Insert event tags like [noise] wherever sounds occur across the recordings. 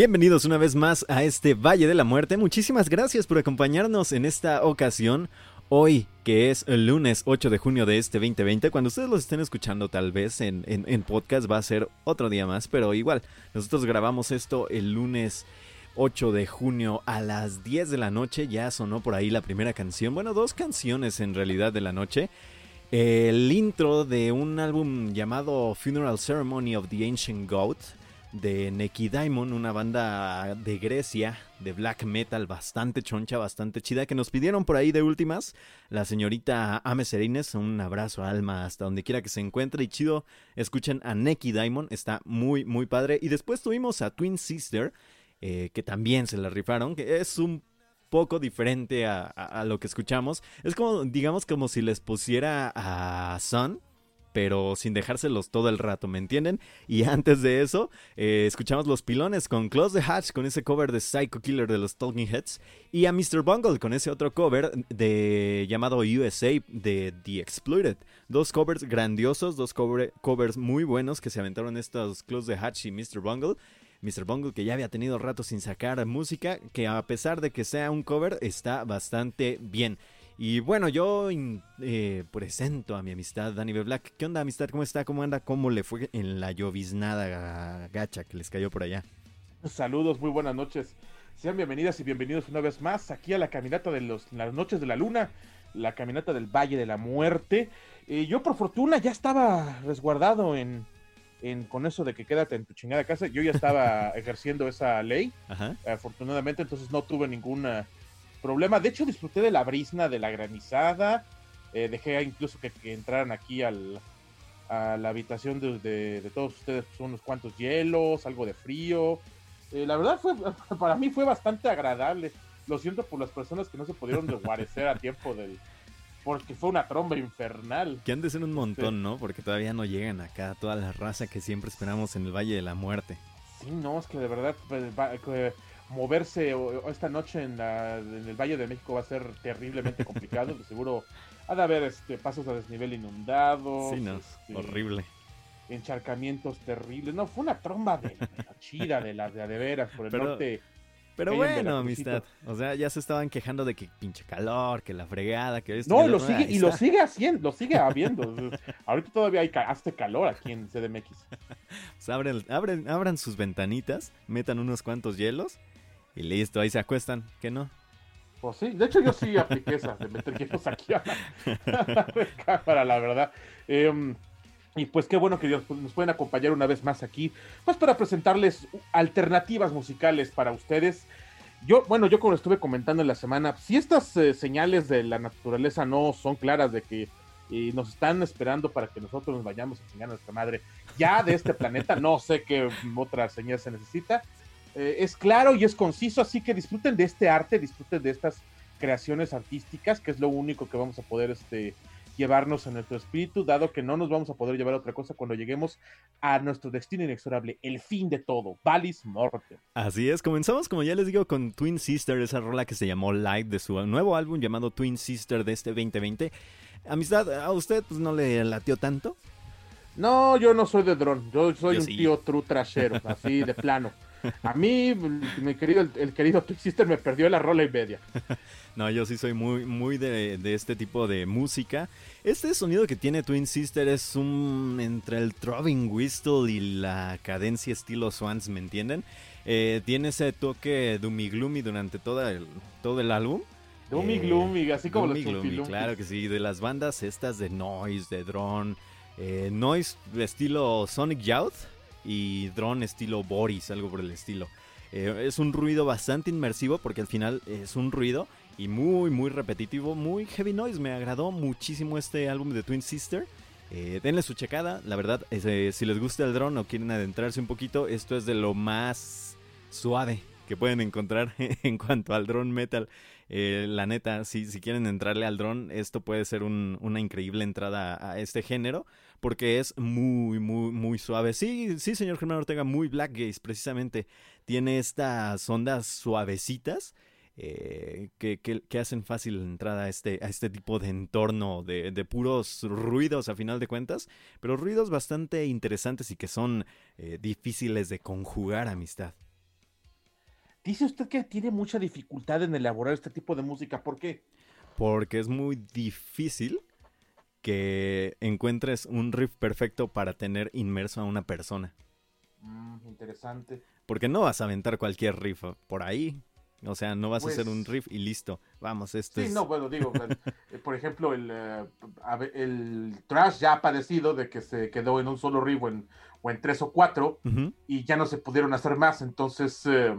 Bienvenidos una vez más a este Valle de la Muerte. Muchísimas gracias por acompañarnos en esta ocasión. Hoy, que es el lunes 8 de junio de este 2020, cuando ustedes los estén escuchando tal vez en, en, podcast va a ser otro día más, pero igual, nosotros grabamos esto el lunes 8 de junio a las 10 de la noche, ya sonó por ahí la primera canción, bueno, dos canciones en realidad de la noche. El intro de un álbum llamado Funeral Ceremony of the Ancient Goat, de Neki Diamond, una banda de Grecia de black metal bastante choncha, bastante chida, que nos pidieron por ahí de últimas. La señorita Ame Serines, un abrazo alma hasta donde quiera que se encuentre y chido. Escuchen a Neki Diamond, está muy, muy padre. Y después tuvimos a Twin Sister, eh, que también se la rifaron, que es un poco diferente a, a, lo que escuchamos. Es como, digamos, como si les pusiera a Sun pero sin dejárselos todo el rato, ¿me entienden? Y [laughs] antes de eso, eh, escuchamos Los Pilones con Close the Hatch, con ese cover de Psycho Killer de los Talking Heads, y a Mr. Bungle con ese otro cover de llamado USA de The Exploited. Dos covers grandiosos, dos covers muy buenos que se aventaron estos Close the Hatch y Mr. Bungle. Mr. Bungle que ya había tenido rato sin sacar música, que a pesar de que sea un cover, está bastante bien. Y bueno, yo eh, presento a mi amistad Dani B. Black. ¿Qué onda, amistad? ¿Cómo está? ¿Cómo anda? ¿Cómo le fue en la lloviznada gacha que les cayó por allá? Saludos, muy buenas noches. Sean bienvenidas y bienvenidos una vez más aquí a la caminata de los, las noches de la luna, la caminata del Valle de la Muerte. Eh, yo por fortuna ya estaba resguardado en, en, con eso de que quédate en tu chingada casa. Yo ya estaba [laughs] ejerciendo esa ley, afortunadamente, entonces no tuve ninguna problema. De hecho, disfruté de la brisna, de la granizada. Eh, dejé incluso que, entraran aquí al, a la habitación de, todos ustedes pues, unos cuantos hielos, algo de frío. Eh, la verdad fue, [laughs] para mí fue bastante agradable. Lo siento por las personas que no se pudieron [laughs] desguarecer a tiempo del... Porque fue una tromba infernal. Que han de ser un montón, ¿no? Porque todavía no llegan acá toda la raza que siempre esperamos en el Valle de la Muerte. Sí, no, es que de verdad moverse esta noche en, el Valle de México va a ser terriblemente complicado. seguro ha de haber este, pasos a desnivel inundados. Sí, no, este, horrible. Encharcamientos terribles. No, fue una tromba de, chida de las de, de veras por el norte. Pero bueno, amistad. O sea, ya se estaban quejando de que pinche calor, que la fregada, que esto. No, lo sigue, y lo sigue haciendo, lo sigue habiendo. Ahorita todavía hay hace calor aquí en CDMX. [laughs] pues abren, abren, abran sus ventanitas, metan unos cuantos hielos y listo, ahí se acuestan, ¿qué no? Pues sí, de hecho yo sí apliqué esa, de meter hielos aquí a la, [laughs] cámara, la verdad. Em, y pues qué bueno que nos pueden acompañar una vez más aquí, pues para presentarles alternativas musicales para ustedes. Yo, bueno, yo como estuve comentando en la semana, si estas eh, señales de la naturaleza no son claras de que eh, nos están esperando para que nosotros nos vayamos a enseñar a nuestra madre ya de este planeta, no sé qué otra señal se necesita. Eh, es claro y es conciso, así que disfruten de este arte, disfruten de estas creaciones artísticas, que es lo único que vamos a poder este, llevarnos en nuestro espíritu, dado que no nos vamos a poder llevar a otra cosa cuando lleguemos a nuestro destino inexorable, el fin de todo, Valis Morte. Así es, comenzamos como ya les digo con Twin Sister, esa rola que se llamó Live de su nuevo álbum llamado Twin Sister de este 2020. Amistad, ¿a usted pues, no le latió tanto? No, yo no soy de dron, yo soy un tío true trashero, así de plano. A mí, mi querido, el, querido Twixister me perdió la rola y media. [laughs] No, yo sí soy muy, muy de, este tipo de música. Este sonido que tiene Twin Sister es un entre el throbbing whistle y la cadencia estilo Swans, ¿me entienden? Eh, tiene ese toque doomy gloomy durante todo el, todo el álbum. Doomy eh, gloomy, así como los gloomy, Claro que sí, de las bandas estas de noise, de drone, eh, noise estilo Sonic Youth y drone estilo Boris, algo por el estilo. Eh, es un ruido bastante inmersivo porque al final es un ruido y muy, muy repetitivo, muy heavy noise. Me agradó muchísimo este álbum de Twin Sister. Eh, denle su checada, la verdad, si les gusta el drone o quieren adentrarse un poquito, esto es de lo más suave que pueden encontrar [laughs] en cuanto al drone metal. la neta, si, si quieren entrarle al drone, esto puede ser una increíble entrada a este género porque es muy, muy, muy suave. Sí, sí, señor Germán Ortega, muy Black Gaze, precisamente. Tiene estas ondas suavecitas. Eh, que, que, hacen fácil la entrada a este, a este tipo de entorno de, de, puros ruidos a final de cuentas, pero ruidos bastante interesantes y que son eh, difíciles de conjugar amistad. Dice usted que tiene mucha dificultad en elaborar este tipo de música. ¿Por qué? Porque es muy difícil que encuentres un riff perfecto para tener inmerso a una persona. Mm, interesante. Porque no vas a aventar cualquier riff por ahí. O sea, no vas a hacer un Pues riff y listo. Vamos, esto Sí, es... no, bueno, digo, eh, por ejemplo, el, eh, el Trash ya ha padecido de que se quedó en un solo riff o en, o en tres o cuatro y ya no se pudieron hacer más. Entonces, eh,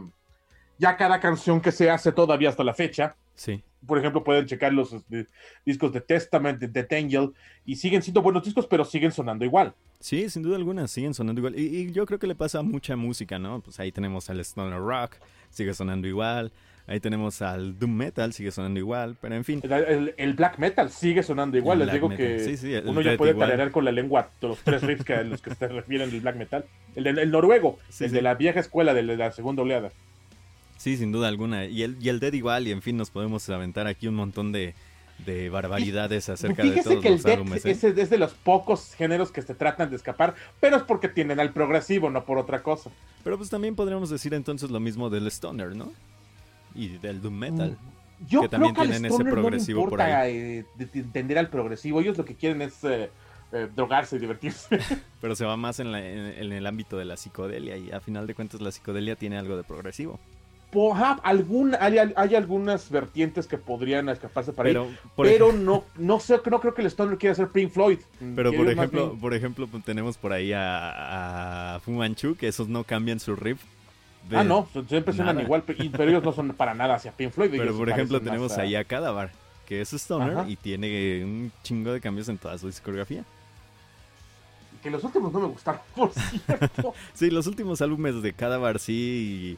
ya cada canción que se hace todavía hasta la fecha, Sí. por ejemplo, pueden checar los este, discos de Testament, de Death Angel, y siguen siendo buenos discos, pero siguen sonando igual. Sí, sin duda alguna, siguen sonando igual. Y, y yo creo que le pasa a mucha música, ¿no? Pues ahí tenemos al Stoner Rock, sigue sonando igual. Ahí tenemos al Doom Metal, sigue sonando igual. Pero en fin, El, el- el black metal sigue sonando igual. El Les digo metal, que sí, sí, el uno ya puede tararear con la lengua los tres riffs que a los que se refieren del black metal. El, del- el noruego, Sí, el de la vieja escuela, de la segunda oleada. Sí, sin duda alguna. Y el, y el Dead igual, y en fin, nos podemos aventar aquí un montón de, de barbaridades acerca de todos que el los death álbumes. ¿eh? es, es de los pocos géneros que se tratan de escapar, pero es porque tienen al progresivo, no por otra cosa. Pero pues también podríamos decir entonces lo mismo del Stoner, ¿no? Y del Doom Metal. Yo Que creo también que al tienen ese stoner progresivo no por importa eh, de- de entender al progresivo. Ellos lo que quieren es eh, eh, drogarse y divertirse. [laughs] Pero se va más en, la- en- en el ámbito de la psicodelia. Y a final de cuentas la psicodelia tiene algo de progresivo. Algún, hay, hay algunas vertientes que podrían escaparse para Pero, ahí, pero no, no sé, no creo que el stoner quiera hacer Pink Floyd. Pero por ejemplo, bien- por ejemplo, pues, tenemos por ahí a, a Fu Manchu, que esos no cambian su riff. de- Ah, no, siempre suenan nada. igual, pero ellos no son para nada hacia Pink Floyd. Pero por ejemplo tenemos ahí a Cadavar, que es Stoner Ajá. y tiene un chingo de cambios en toda su discografía. Que los últimos no me gustaron, por cierto. [laughs] Sí, los últimos álbumes de Cadavar sí...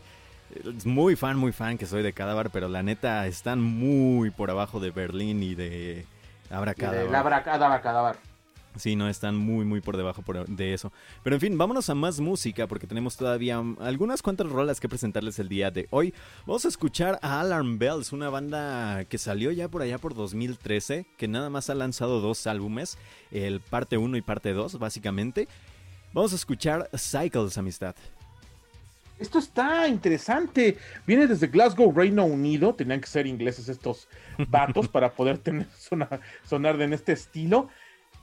Muy fan, muy fan que soy de Cadavar, pero la neta están muy por abajo de Berlín y de Abra Y de Cadavar. Sí, no, están muy, muy por debajo por- de eso. Pero en fin, vámonos a más música porque tenemos todavía algunas cuantas rolas que presentarles el día de hoy. Vamos a escuchar a Alarm Bells, una banda que salió ya por allá por 2013, que nada más ha lanzado dos álbumes, el parte 1 y parte 2, básicamente. Vamos a escuchar Cycles, amistad. Esto está interesante. Viene desde Glasgow, Reino Unido. Tenían que ser ingleses estos vatos para poder [laughs] tener sonar, sonar en este estilo.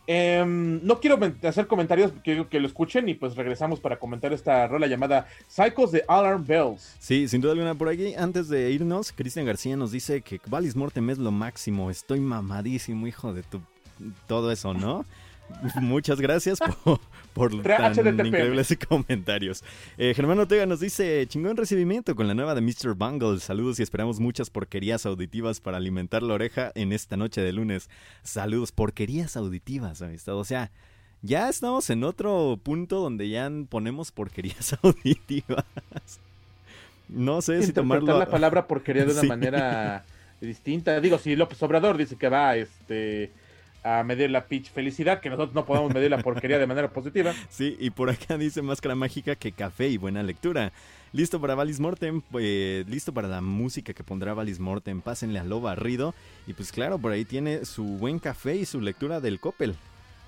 Em, no quiero hacer comentarios, quiero que lo escuchen y pues regresamos para comentar esta rola llamada Cycles de Alarm Bells. Sí, sin duda alguna por aquí. Antes de irnos, Cristian García nos dice que Valis Mortem es lo máximo. Estoy mamadísimo, hijo de tu... Todo eso, ¿no? [laughs] Muchas gracias por, por tan HDTP. increíbles [laughs] comentarios. Eh, Germán Ortega nos dice, chingón recibimiento con la nueva de Mr. Bungle. Saludos y esperamos muchas porquerías auditivas para alimentar la oreja en esta noche de lunes. Saludos, porquerías auditivas, amistad. O sea, ya estamos en otro punto donde ya ponemos porquerías [laughs] auditivas. No sé si tomarlo... la palabra porquería de una Sí. manera distinta. Digo, si López Obrador dice que va este, a medir la pitch felicidad, que nosotros no podemos medir la porquería de manera positiva. [laughs] Sí, y por acá dice Máscara Mágica que café y buena lectura. Listo para Valis Mortem, eh, listo para la música que pondrá Valis Mortem. Pásenle a lo barrido. Y pues claro, por ahí tiene su buen café y su lectura del Coppel.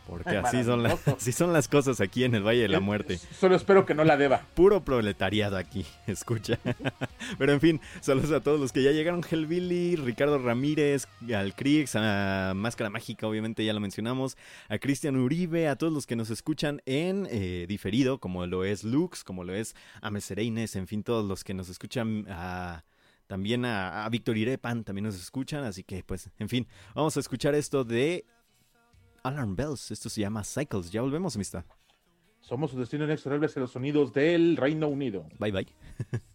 Porque así son, las, [laughs] así son las cosas aquí en el Valle de la Muerte. Solo espero que no la deba. Puro proletariado aquí, [laughs] escucha. [laughs] Pero en fin, saludos a todos los que ya llegaron. Hellbilly, Ricardo Ramírez, al Crix, a Máscara Mágica, obviamente ya lo mencionamos. A Cristian Uribe, a todos los que nos escuchan en eh, diferido, como lo es Lux, como lo es Amesereines, en fin, todos los que nos escuchan a... También a, a Víctor Irepan también nos escuchan, así que pues, en fin, vamos a escuchar esto de Alarm Bells. Esto se llama Cycles. Ya volvemos, amistad. Somos su destino inexorable hacia los sonidos del Reino Unido. Bye bye. [laughs]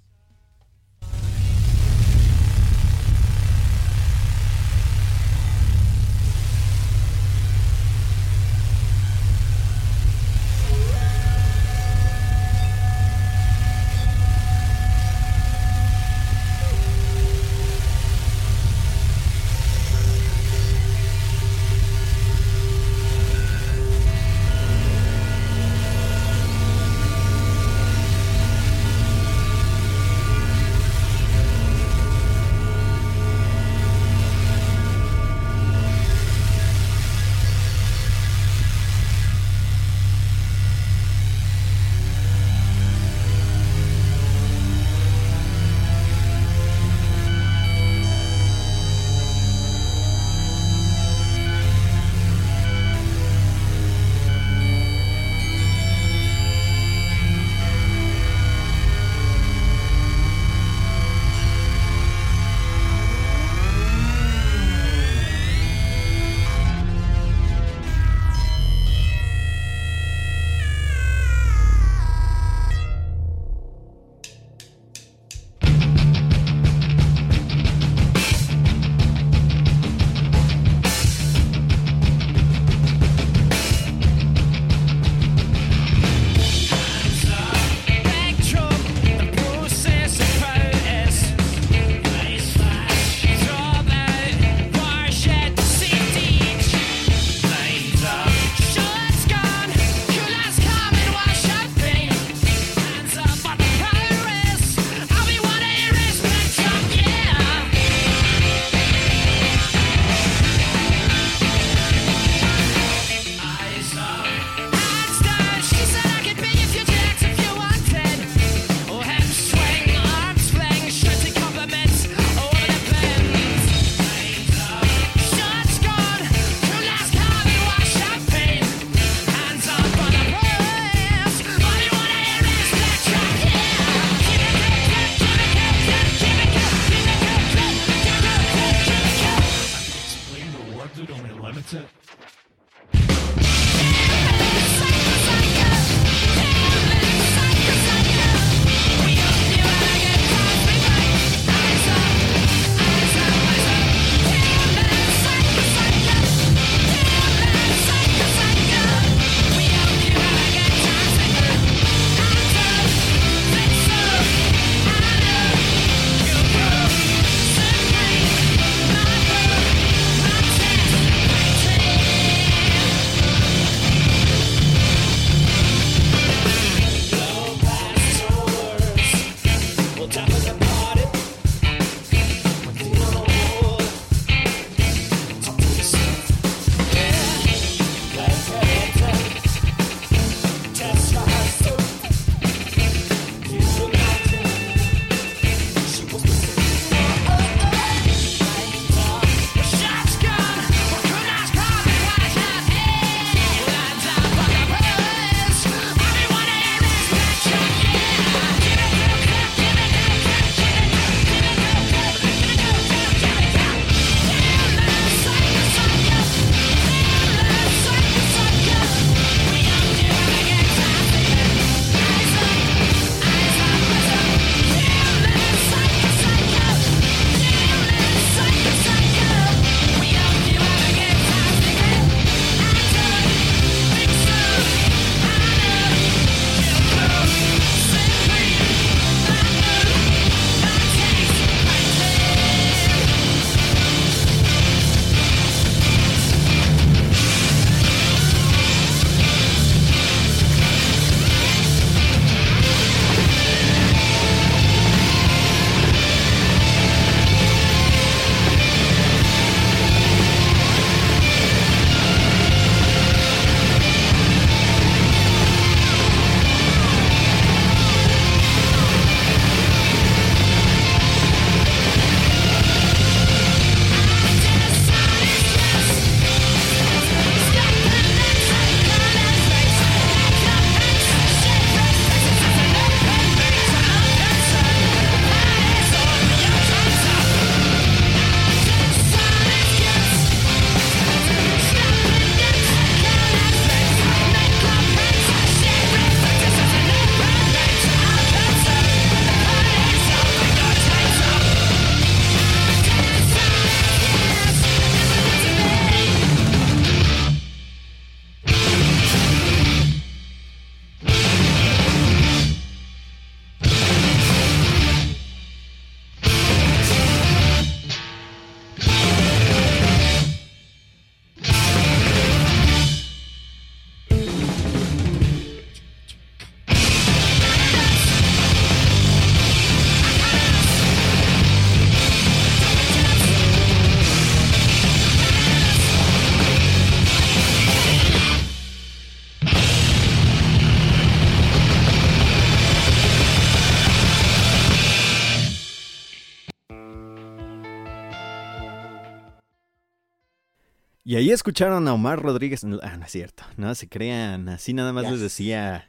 ahí escucharon a Omar Rodríguez. Ah, no es cierto. No se crean. Así nada más les decía.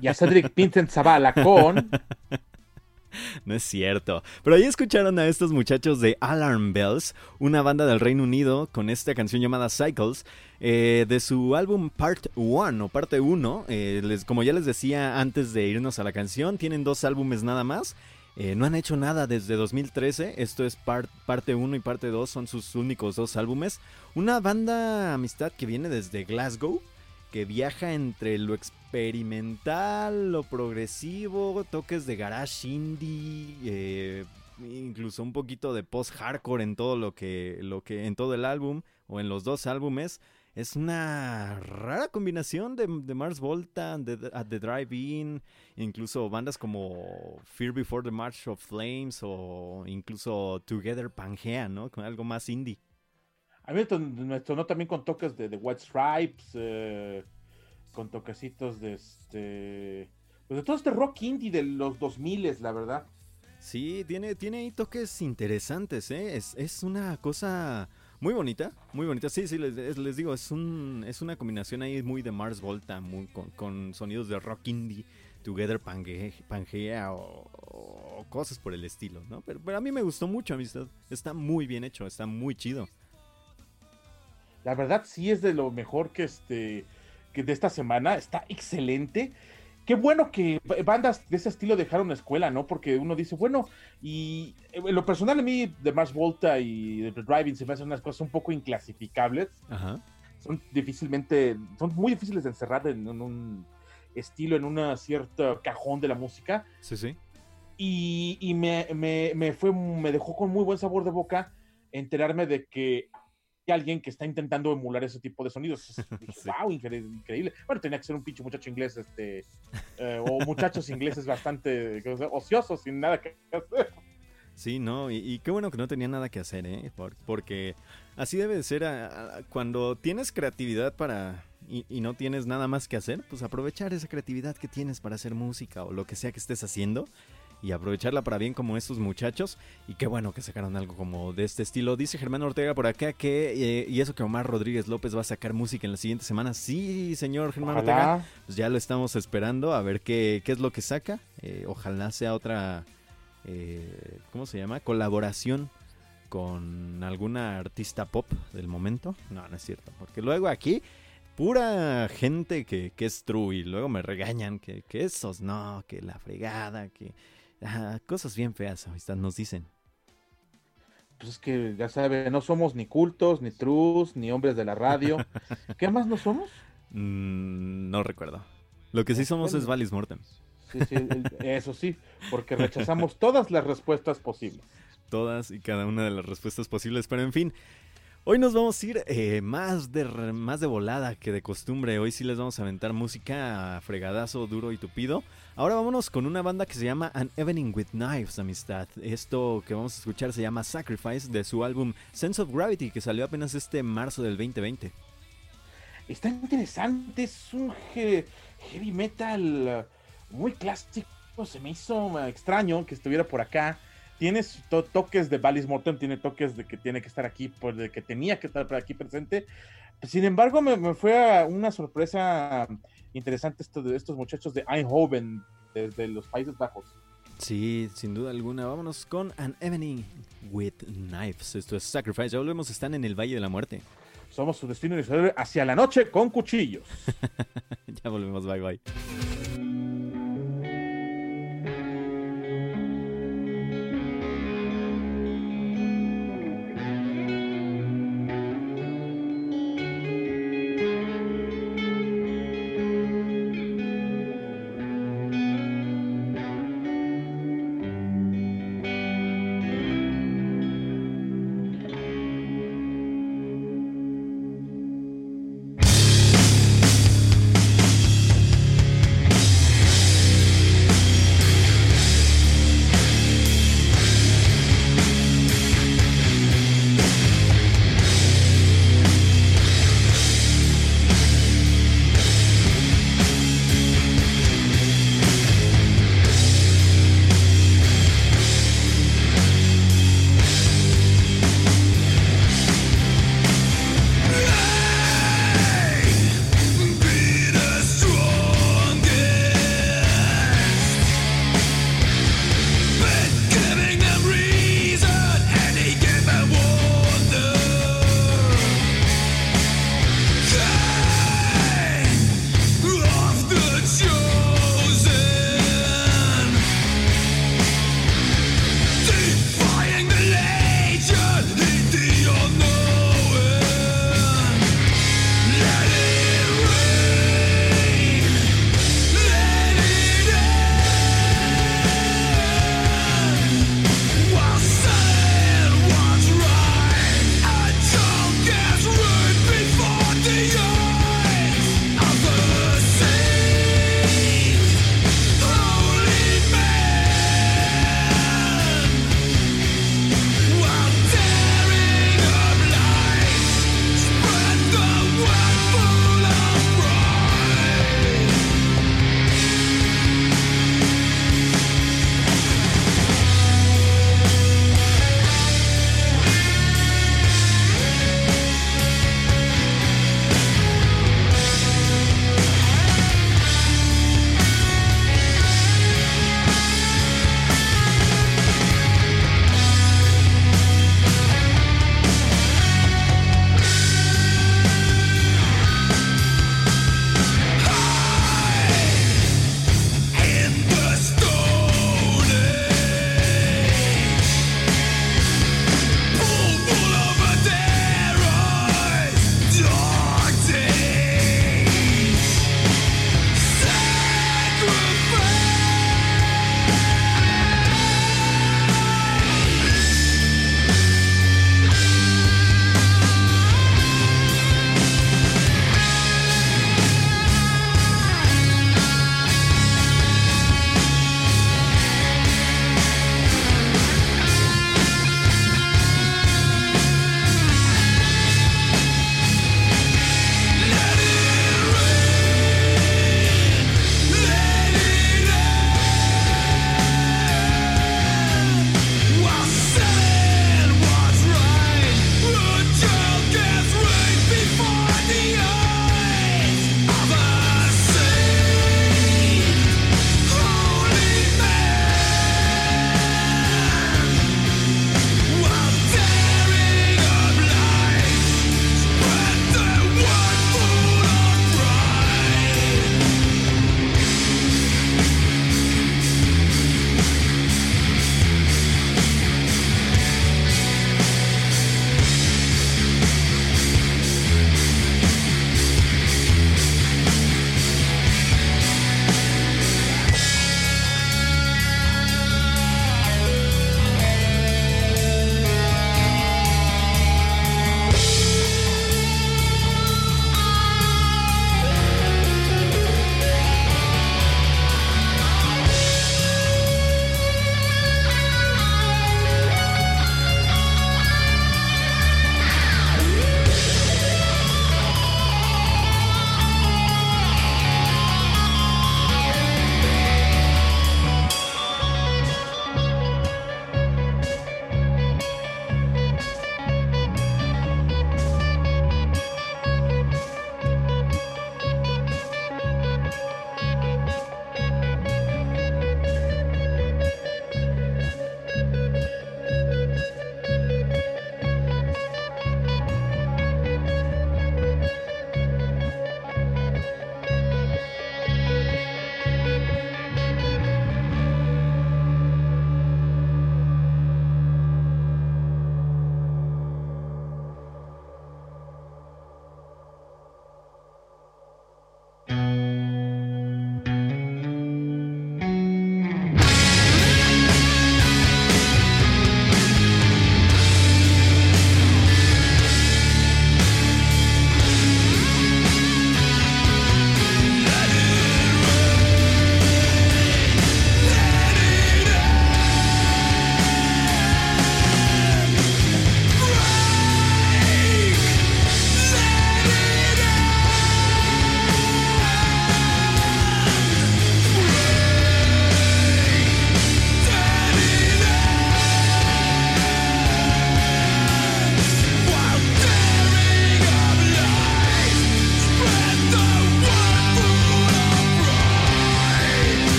Y a Cedric Vincent Zavala con. [laughs] No es cierto. Pero ahí escucharon a estos muchachos de Alarm Bells, una banda del Reino Unido, con esta canción llamada Cycles, eh, de su álbum Part 1 o Parte 1. Eh, como ya les decía antes de irnos a la canción, tienen dos álbumes nada más. Eh, no han hecho nada desde 2013. Esto es parte 1 y parte 2, son sus únicos dos álbumes. Una banda amistad que viene desde Glasgow, que viaja entre lo experimental, lo progresivo, toques de garage indie, eh, incluso un poquito de post-hardcore en todo lo que, lo que, en todo el álbum o en los dos álbumes. Es una rara combinación de, Mars Volta, de, at the Drive-In, incluso bandas como Fear Before the March of Flames o incluso Together Pangea, ¿no? Con algo más indie. A mí me sonó también con toques de, White Stripes, eh, con toquecitos de este. Pues de todo este rock indie de los 2000, la verdad. Sí, tiene, tiene ahí toques interesantes, ¿eh? Es, es una cosa muy bonita, muy bonita. Sí, sí, les, digo, es, un, es una combinación ahí muy de Mars Volta, muy, con, sonidos de rock indie, Together Pangea, o, cosas por el estilo, ¿no? Pero, a mí me gustó mucho, amistad. Está muy bien hecho, está muy chido. La verdad sí es de lo mejor que este que de esta semana, está excelente qué bueno que bandas de ese estilo dejaron la escuela, ¿no? Porque uno dice, bueno, y en lo personal a mí de Mars Volta y de Driving se me hacen unas cosas un poco inclasificables. Ajá. Son difícilmente, son muy difíciles de encerrar en, un estilo, en un cierto cajón de la música. Sí, sí. Y, me, me, fue, me dejó con muy buen sabor de boca enterarme de que alguien que está intentando emular ese tipo de sonidos. Wow, [laughs] increíble. Bueno, tenía que ser un pinche muchacho inglés, este, eh, o muchachos ingleses bastante ociosos, sin nada que hacer. Sí, no, y, qué bueno que no tenía nada que hacer, ¿eh? porque así debe de ser cuando tienes creatividad para y, y, no tienes nada más que hacer, pues aprovechar esa creatividad que tienes para hacer música o lo que sea que estés haciendo y aprovecharla para bien como estos muchachos. Y qué bueno que sacaron algo como de este estilo. Dice Germán Ortega por acá que, eh, y eso que Omar Rodríguez López va a sacar música en la siguiente semana. Sí, señor Germán Ortega. Pues ya lo estamos esperando a ver qué, qué es lo que saca. Eh, ojalá sea otra, eh, ¿cómo se llama? Colaboración con alguna artista pop del momento. No, no es cierto. Porque luego aquí pura gente que, que, es true y luego me regañan que, que, esos no, que la fregada, que cosas bien feas, amistad, nos dicen. Pues es que ya sabe, no somos ni cultos, ni trus, ni hombres de la radio. [laughs] ¿Qué más no somos? Mm, no recuerdo. Lo que sí somos es Valis Mortem. Sí, sí, eso sí, porque rechazamos todas las respuestas posibles. [laughs] Todas y cada una de las respuestas posibles, pero en fin, Hoy nos vamos a ir eh, más, de, más de volada que de costumbre. Hoy sí les vamos a aventar música fregadazo, duro y tupido. Ahora vámonos con una banda que se llama An Evening with Knives, amistad. Esto que vamos a escuchar se llama Sacrifice de su álbum Sense of Gravity que salió apenas este marzo del 2020. Está interesante, es un heavy metal muy clásico. Se me hizo extraño que estuviera por acá tienes toques de Valis Morton, tiene toques de que tiene que estar aquí, pues de que tenía que estar aquí presente. Sin embargo, me, fue una sorpresa interesante esto de estos muchachos de Eindhoven, desde los Países Bajos. Sí, sin duda alguna. Vámonos con An Evening with Knives. Esto es Sacrifice. Ya volvemos, están en el Valle de la Muerte. Somos su destino hacia la noche con cuchillos. [laughs] ya volvemos, bye bye.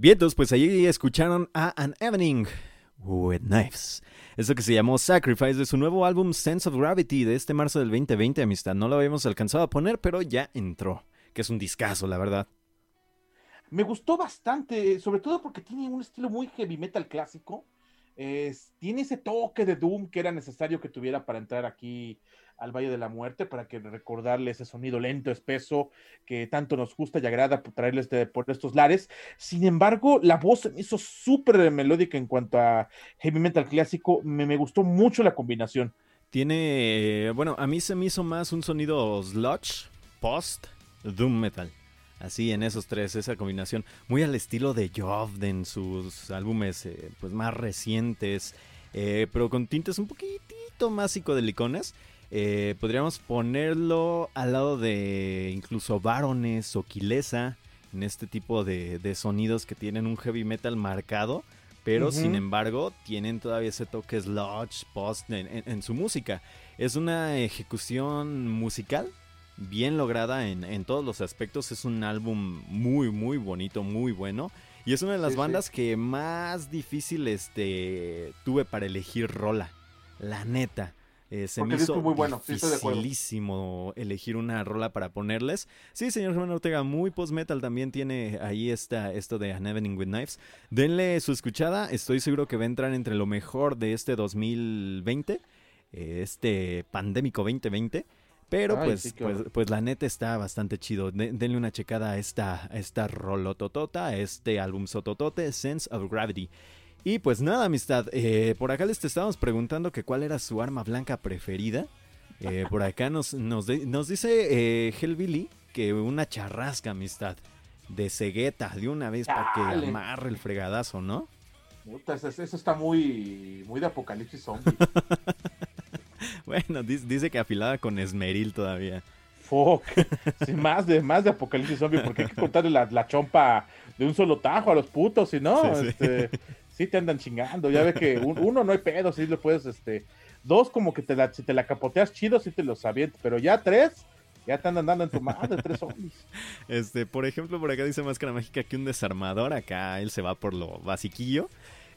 Vientos, pues allí escucharon a An Evening with Knives. Eso que se llamó Sacrifice de su nuevo álbum Sense of Gravity de este marzo del 2020, amistad. No lo habíamos alcanzado a poner, pero ya entró. Que es un discazo, la verdad. Me gustó bastante, sobre todo porque tiene un estilo muy heavy metal clásico. tiene ese toque de Doom que era necesario que tuviera para entrar aquí al Valle de la Muerte para que recordarle ese sonido lento, espeso, que tanto nos gusta y agrada traerles por estos lares. Sin embargo, la voz se me hizo súper melódica en cuanto a heavy metal clásico. Me, me, gustó mucho la combinación. Tiene, bueno, a mí se me hizo más un sonido sludge, post, doom metal. Así en esos tres, esa combinación, muy al estilo de Jovd en sus álbumes eh, pues más recientes, eh, pero con tintes un poquitito más psicodelicones. Eh, podríamos ponerlo al lado de incluso Barones o Quilesa, en este tipo de, sonidos que tienen un heavy metal marcado, pero sin embargo tienen todavía ese toque sludge, post en, su música. Es una ejecución musical bien lograda en, todos los aspectos. Es un álbum muy, muy bonito, muy bueno. Y es una de las bandas que más difícil este, tuve para elegir rola. La neta. Eh, se me hizo muy bueno, dificilísimo elegir una rola para ponerles. Sí, señor Germán Ortega, muy post-metal también tiene ahí esta, esto de An Evening with Knives. Denle su escuchada, estoy seguro que va a entrar entre lo mejor de este 2020, eh, este pandémico 2020. Pero pues, pues, pues, la neta está bastante chido. denle una checada a esta, a esta rolototota, a este álbum sototote, Sense of Gravity. Y pues nada, amistad, eh, por acá les estábamos preguntando que cuál era su arma blanca preferida. Eh, [laughs] por acá nos, nos, dice eh, Hellbilly que una charrasca, amistad, de cegueta, de una vez para que amarre el fregadazo, ¿no? eso, está muy, muy de apocalipsis zombie. [laughs] bueno, dice, que afilada con esmeril todavía. Fuck. Sí, más de, más de apocalipsis zombie, porque hay que cortarle la, chompa de un solo tajo a los putos, si no, este, sí te andan chingando. Ya ve que uno no hay pedo, sí lo puedes, este, dos como que te la, si te la capoteas chido, sí te lo avientas, pero ya tres, ya te andan dando en tu madre, tres zombies. Este, por ejemplo, por acá dice Máscara Mágica que un desarmador, acá él se va por lo basiquillo.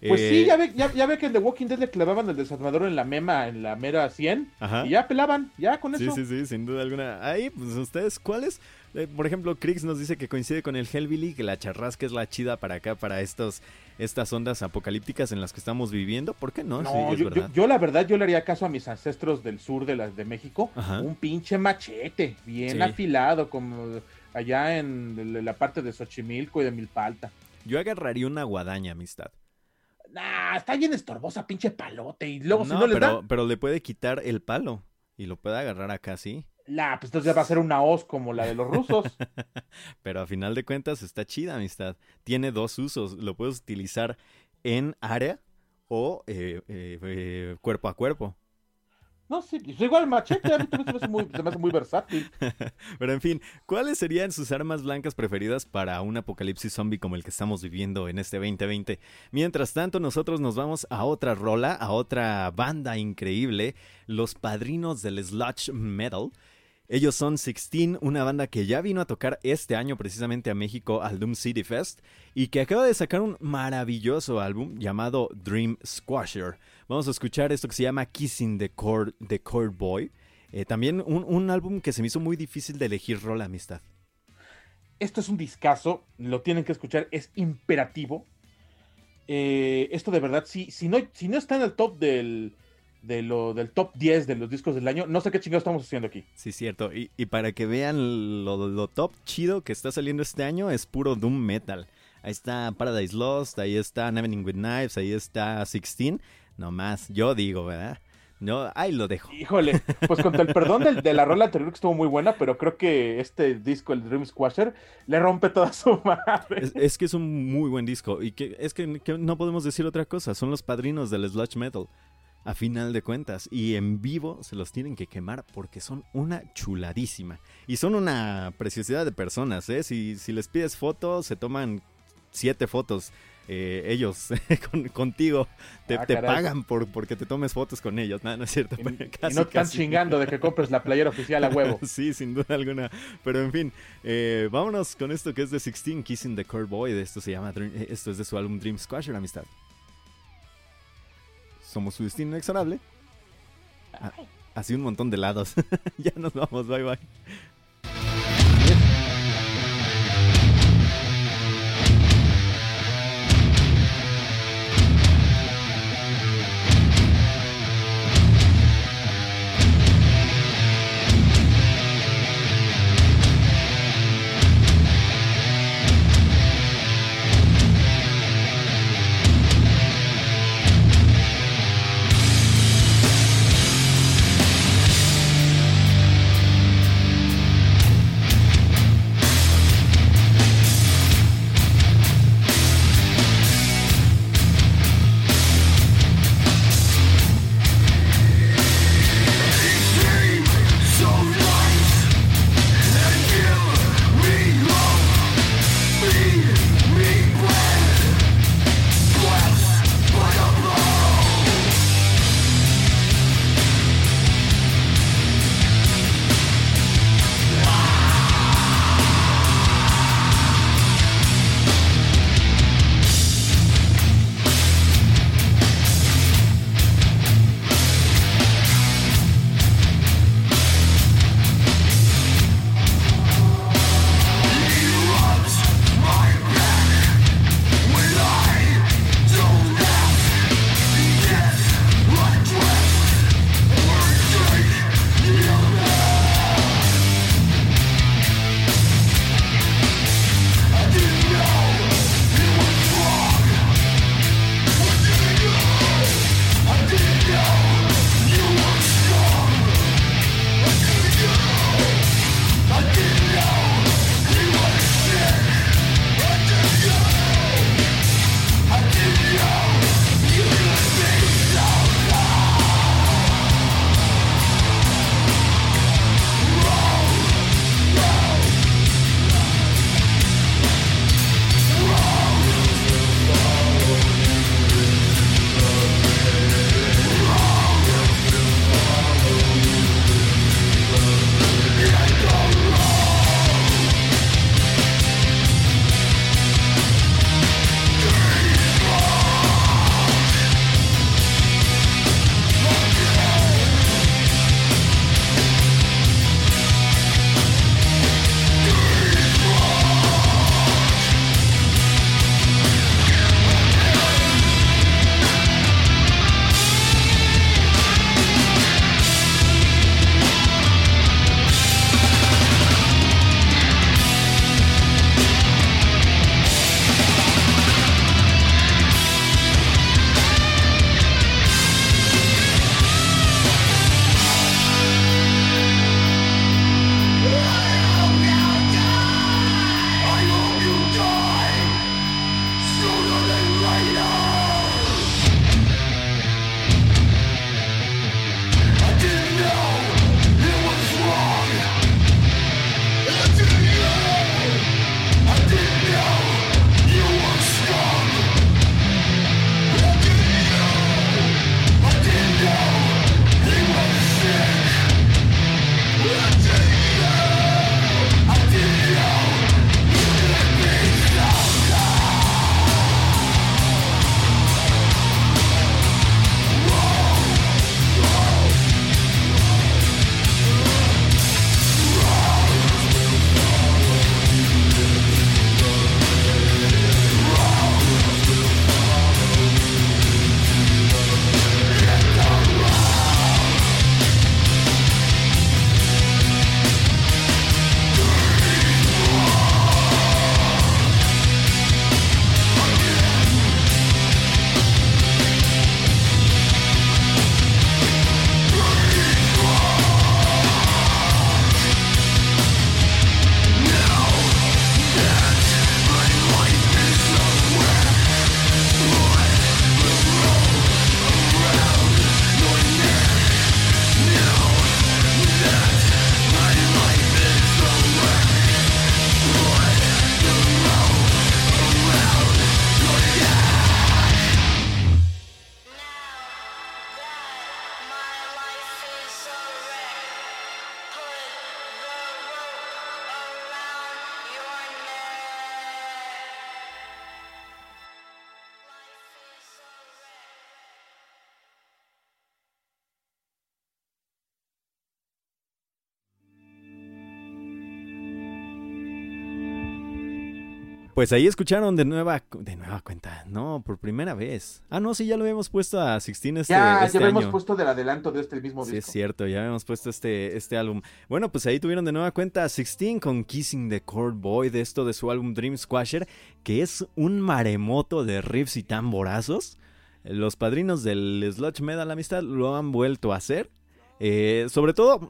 Pues sí, eh, ya ve, ya, ve que en The Walking Dead le clavaban el desarmador en la mema, en la mera 100, y ya pelaban, ya con eso. Sí, sí, sí, sin duda alguna. Ahí, pues ustedes, ¿cuáles? Eh, por ejemplo, Krix nos dice que coincide con el Hellbilly, que la charrasca es la chida para acá, para estos estas ondas apocalípticas en las que estamos viviendo. ¿Por qué no? no yo, la verdad, yo le haría caso a mis ancestros del sur de, de México. Un pinche machete, bien afilado, como allá en la parte de Xochimilco y de Milpalta. Yo agarraría una guadaña, amistad. Nah, está bien estorbosa, pinche palote. Y luego, si no le pero, pero le puede quitar el palo y lo puede agarrar acá, sí. La, pues entonces ya va a ser una hoz como la de los rusos. [laughs] Pero a final de cuentas está chida, amistad. Tiene dos usos. Lo puedes utilizar en área o eh, eh, eh, cuerpo a cuerpo. No, sí, igual machete, a mí se me hace muy, se me hace muy versátil. [laughs] Pero en fin, ¿cuáles serían sus armas blancas preferidas para un apocalipsis zombie como el que estamos viviendo en este 2020? Mientras tanto, nosotros nos vamos a otra rola, a otra banda increíble, Los Padrinos del Sludge Metal. Ellos son Sixteen, una banda que ya vino a tocar este año precisamente a México al Doom City Fest y que acaba de sacar un maravilloso álbum llamado Dream Squasher. Vamos a escuchar esto que se llama Kissing the Cord, the Boy. Eh, también un, álbum que se me hizo muy difícil de elegir rol amistad. Esto es un discazo, lo tienen que escuchar, es imperativo. Eh, esto de verdad, si, si, no, si no está en el top del, de lo, del top 10 de los discos del año. No sé qué chingados estamos haciendo aquí. Sí, cierto. Y, para que vean lo, lo, top chido que está saliendo este año, es puro Doom Metal. Ahí está Paradise Lost, ahí está Evening with Knives, ahí está 16. más yo digo, ¿verdad? No, ahí lo dejo. Híjole, pues con el perdón de, la rola anterior que estuvo muy buena, pero creo que este disco, el Dream Squasher, le rompe toda su [laughs] madre. Es, que es un muy buen disco y que es que, que, no podemos decir otra cosa, son los padrinos del sludge metal a final de cuentas. Y en vivo se los tienen que quemar porque son una chuladísima. Y son una preciosidad de personas, ¿eh? Si, si les pides fotos, se toman siete fotos eh, ellos [laughs] contigo te, Ah, te pagan por porque te tomes fotos con ellos. No, no es cierto. Y, pero y casi, no te están casi. chingando de que compres la playera oficial a [laughs] huevo. sí, sin duda alguna. Pero en fin, eh, vámonos con esto que es de 16 Kissing the Curve Boy. Esto se llama, Dream- eh, esto es de su álbum Dream Squasher, amistad. Somos su destino inexorable. Ah, así un montón de lados. [laughs] ya nos vamos, bye bye. Pues ahí escucharon de nueva, de nueva cuenta, no, por primera vez. Ah, no, sí, ya lo habíamos puesto a Sixteen este, ya, este ya habíamos año. puesto del adelanto de este mismo Sí, disco. es cierto, ya habíamos puesto este, este álbum. Bueno, pues ahí tuvieron de nueva cuenta a Sixteen con Kissing the Chord Boy de esto de su álbum Dream Squasher, que es un maremoto de riffs y tamborazos. Los padrinos del Sludge Metal Amistad lo han vuelto a hacer. Eh, sobre todo,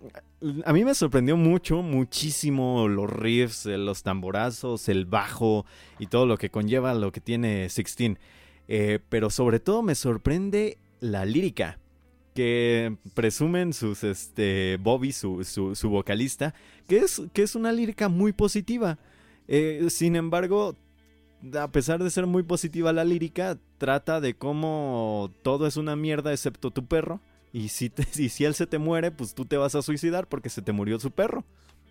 a mí me sorprendió mucho, muchísimo los riffs, eh, los tamborazos, el bajo y todo lo que conlleva lo que tiene Sixteen. Eh, pero sobre todo me sorprende la lírica que presumen sus, este, Bobby, su, su, vocalista, que es, que es una lírica muy positiva. Eh, sin embargo, a pesar de ser muy positiva la lírica, trata de cómo todo es una mierda excepto tu perro. Y si, te- [laughs] y si él se te muere, pues tú te vas a suicidar porque se te murió su perro.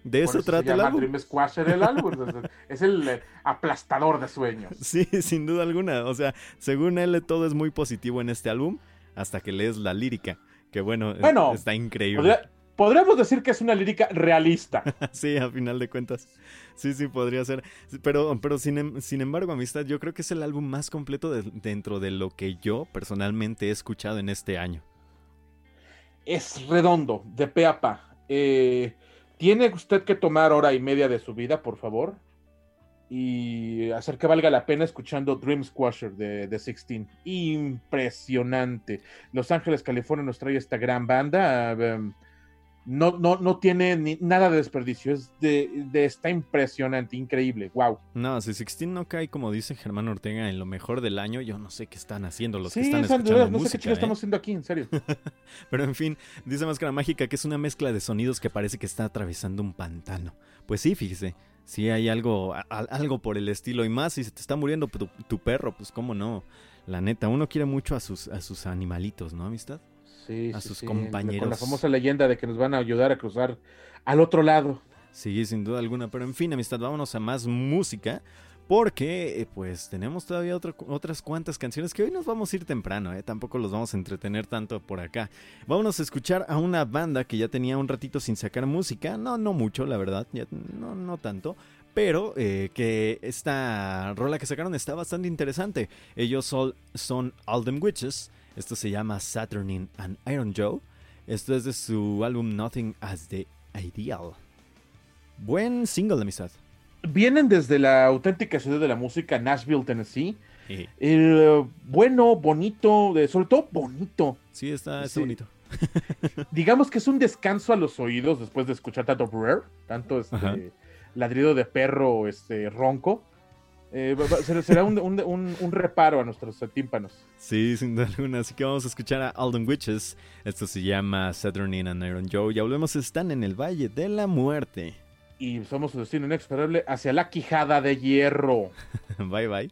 De eso se trata el álbum. Dream Squasher el álbum. entonces, es el eh, aplastador de sueños. [laughs] Sí, sin duda alguna. O sea, según él, todo es muy positivo en este álbum, hasta que lees la lírica. Que bueno, Bueno, está increíble. Podría- podríamos decir que es una lírica realista. [laughs] Sí, a final de cuentas. Sí, sí, podría ser. Pero, pero sin, em- sin embargo, Amistad, yo creo que es el álbum más completo de- dentro de lo que yo personalmente he escuchado en este año. Es redondo, de pe a pa. Eh, Tiene usted que tomar hora y media de su vida, por favor. Y hacer que valga la pena escuchando Dream Squasher de, de 16. Impresionante. Los Ángeles, California nos trae esta gran banda. um, no, no, no tiene ni nada de desperdicio. Es de, de- está impresionante, increíble. Wow. No, si Sixteen no cae, como dice Germán Ortega, en lo mejor del año, yo no sé qué están haciendo los que están escuchando verdad, no sé qué ¿eh? estamos haciendo aquí, en serio. [laughs] Pero en fin, dice Máscara Mágica que es una mezcla de sonidos que parece que está atravesando un pantano. Pues sí, fíjese. Sí hay algo, a- algo por el estilo. Y más si se te está muriendo tu, tu perro, pues cómo no. La neta, uno quiere mucho a sus, a sus animalitos, ¿no, amistad? Sí, A sí, sus sí, compañeros. Con la famosa leyenda de que nos van a ayudar a cruzar al otro lado. Sí, sin duda alguna. Pero en fin, amistad, vámonos a más música. Porque, eh, pues, tenemos todavía otro- otras cuantas canciones que hoy nos vamos a ir temprano, ¿eh? Tampoco los vamos a entretener tanto por acá. Vámonos a escuchar a una banda que ya tenía un ratito sin sacar música. No, no mucho, la verdad. ya- no, no tanto. Pero eh, que esta rola que sacaron está bastante interesante. Ellos sol- son All Them Witches. Esto se llama Saturnin and Iron Joe. Esto es de su álbum Nothing as the Ideal. Buen single de amistad. Vienen desde la auténtica ciudad de la música, Nashville, Tennessee. Eh, Eh, bueno, bonito, sobre todo bonito. Sí, está, está Sí. bonito. [laughs] Digamos que es un descanso a los oídos después de escuchar tanto brr, tanto Ajá. este, ladrido de perro este, ronco. Eh, será un, un- un- un reparo a nuestros tímpanos. Sí, sin duda alguna. Así que vamos a escuchar a Alden Witches. Esto se llama Saturnin and Iron Joe. Ya volvemos, están en el Valle de la Muerte. Y somos su destino inexorable hacia la quijada de hierro. [laughs] bye bye.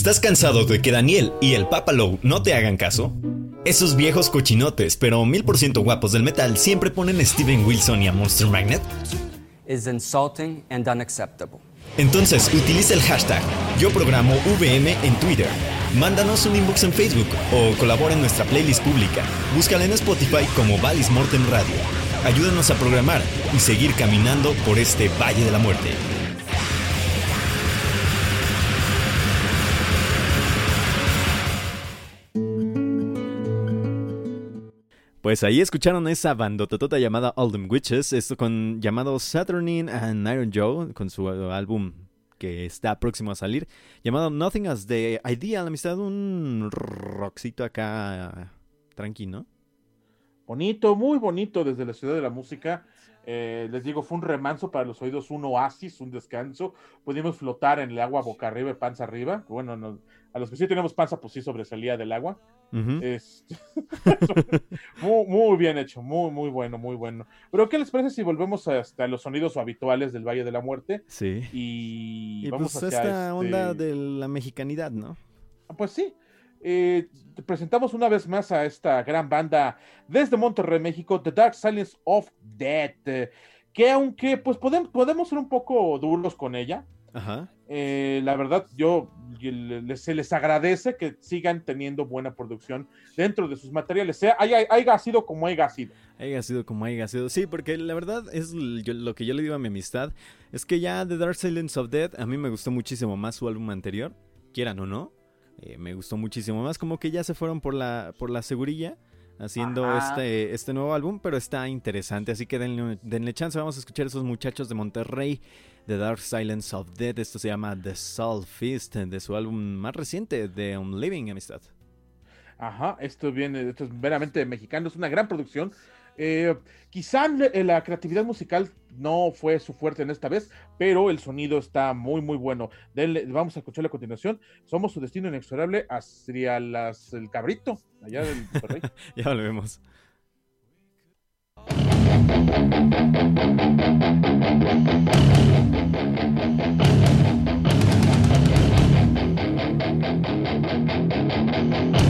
¿Estás cansado de que Daniel y el Papa Low no te hagan caso? Esos viejos cochinotes, pero mil por ciento guapos del metal, siempre ponen a Steven Wilson y a Monster Magnet. is insulting and unacceptable. Entonces utiliza el hashtag Yo Programo VM en Twitter. Mándanos un inbox en Facebook o colabora en nuestra playlist pública. Búscala en Spotify como Valis Mortem Radio. Ayúdanos a programar y seguir caminando por este Valle de la Muerte. Pues ahí escucharon esa bandototota llamada All Them Witches, esto con llamado Saturnine and Iron Joe, con su álbum que está próximo a salir, llamado Nothing as the Idea, la amistad, un rockcito acá tranquilo. Bonito, muy bonito desde la ciudad de la música. Eh, les digo, fue un remanso para los oídos, un oasis, un descanso. Pudimos flotar en el agua boca arriba panza arriba. Bueno, no, a los que sí tenemos panza, pues sí sobresalía del agua. Es- [laughs] muy, muy bien hecho, muy, muy bueno, muy bueno. Pero, ¿qué les parece si volvemos hasta los sonidos habituales del Valle de la Muerte? Sí. Y, Y vamos pues hacia esta este- onda de la mexicanidad, ¿no? Pues sí. Eh, presentamos una vez más a esta gran banda desde Monterrey, México, The Dark Silence of Death, eh, que aunque pues podemos, podemos ser un poco duros con ella, Ajá. Eh, la verdad yo se les agradece que sigan teniendo buena producción dentro de sus materiales, sea haya, haya sido como haya sido. Haya sido como haya sido. Sí, porque la verdad es lo que yo le digo a mi amistad. Es que ya The Dark Silence of Death a mí me gustó muchísimo más su álbum anterior. Quieran o no. eh, me gustó muchísimo más. Como que ya se fueron por la, por la segurilla. Haciendo Ajá. este, este nuevo álbum. Pero está interesante. Así que denle, denle chance. Vamos a escuchar a esos muchachos de Monterrey. The Dark Silence of Death. Esto se llama The Soul Fist. De su álbum más reciente. De Un Living Amistad. Ajá, esto viene, esto es veramente mexicano, es una gran producción. Eh, quizá le- la creatividad musical no fue su fuerte en esta vez, pero el sonido está muy, muy bueno. Denle- vamos a escucharlo a continuación. Somos su destino inexorable hacia las, el cabrito, allá del. [laughs] Ya volvemos. Thank you.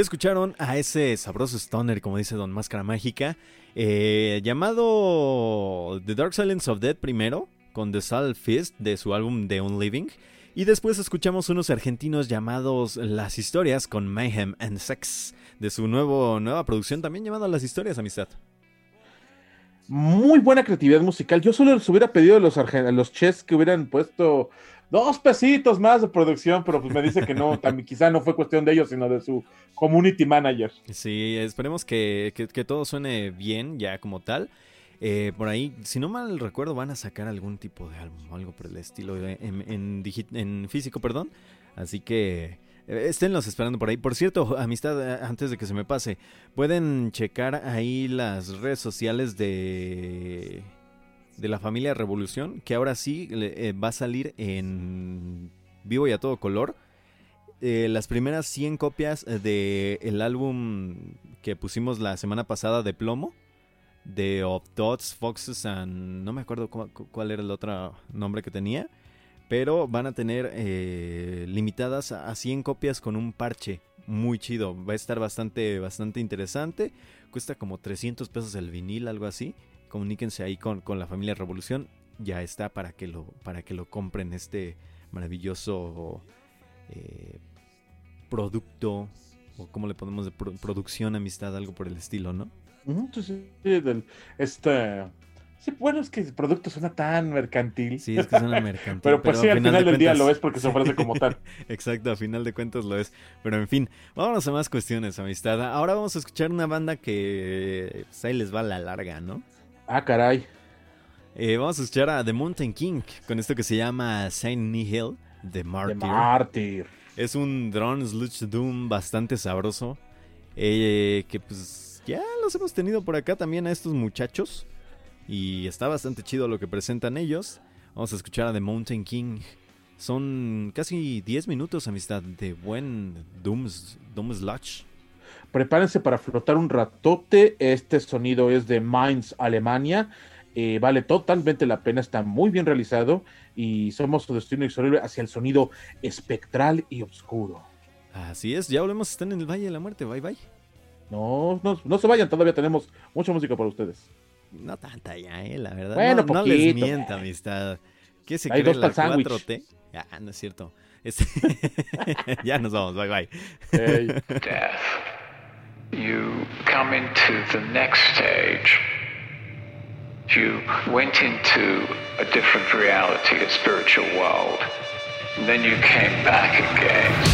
Escucharon a ese sabroso stoner, como dice Don Máscara Mágica, eh, llamado The Dark Silence of Dead primero, con The Sal Fist de su álbum The Unliving. Y después escuchamos unos argentinos llamados Las Historias con Mayhem and Sex, de su nuevo, nueva producción también llamada Las Historias, Amistad. Muy buena creatividad musical. Yo solo les hubiera pedido a los, a los chess que hubieran puesto dos pesitos más de producción, pero pues me dice que no, también, [laughs] quizá no fue cuestión de ellos, sino de su community manager. Sí, esperemos que, que, que todo suene bien ya como tal. Eh, por ahí, si no mal recuerdo, van a sacar algún tipo de álbum, algo por el estilo en, en, en físico, perdón. Así que eh, esténlos esperando por ahí. Por cierto, amistad, eh, antes de que se me pase, pueden checar ahí las redes sociales de de la familia Revolución, que ahora sí eh, va a salir en vivo y a todo color. Eh, las primeras 100 copias del el álbum que pusimos la semana pasada de Plomo, de Of Dots, Foxes and... no me acuerdo cuál era el otro nombre que tenía, pero van a tener eh, limitadas a 100 copias con un parche muy chido. Va a estar bastante, bastante interesante. Cuesta como 300 pesos el vinil, algo así comuníquense ahí con, con la familia Revolución. Ya está para que lo, para que lo compren este maravilloso eh, producto o como le ponemos de producción, amistad, algo por el estilo, ¿no? Sí, del, este, sí, bueno, es que el producto suena tan mercantil. Sí, es que suena mercantil. [laughs] pero pues sí, al final, del día lo es porque se ofrece como tal. [laughs] Exacto, a final de cuentas lo es. Pero en fin, vámonos a más cuestiones, amistad. Ahora vamos a escuchar una banda que pues, ahí les va a la larga, ¿no? Ah, caray. Eh, vamos a escuchar a The Mountain King con esto que se llama Saint Nihil de Martyr. The Martyr. Es un drone sludge doom bastante sabroso. Eh, que pues ya los hemos tenido por acá también a estos muchachos. Y está bastante chido lo que presentan ellos. Vamos a escuchar a The Mountain King. Son casi 10 minutos, amistad, de buen Doom, doom Sludge prepárense para flotar un ratote. Este sonido es de Mainz, Alemania. Eh, vale totalmente la pena, está muy bien realizado y somos su destino inexorable hacia el sonido espectral y oscuro. Así es, ya volvemos a estar en el Valle de la Muerte, bye bye. No, no, no se vayan, todavía tenemos mucha música para ustedes. No tanta ya, eh, la verdad. Bueno, no, no les mienta, amistad. ¿Qué se Hay cree la 4T? Ah, no es cierto. Este, [laughs] ya nos vamos, bye bye. Hey. You come into the next stage. You went into a different reality, a spiritual world. And then you came back again.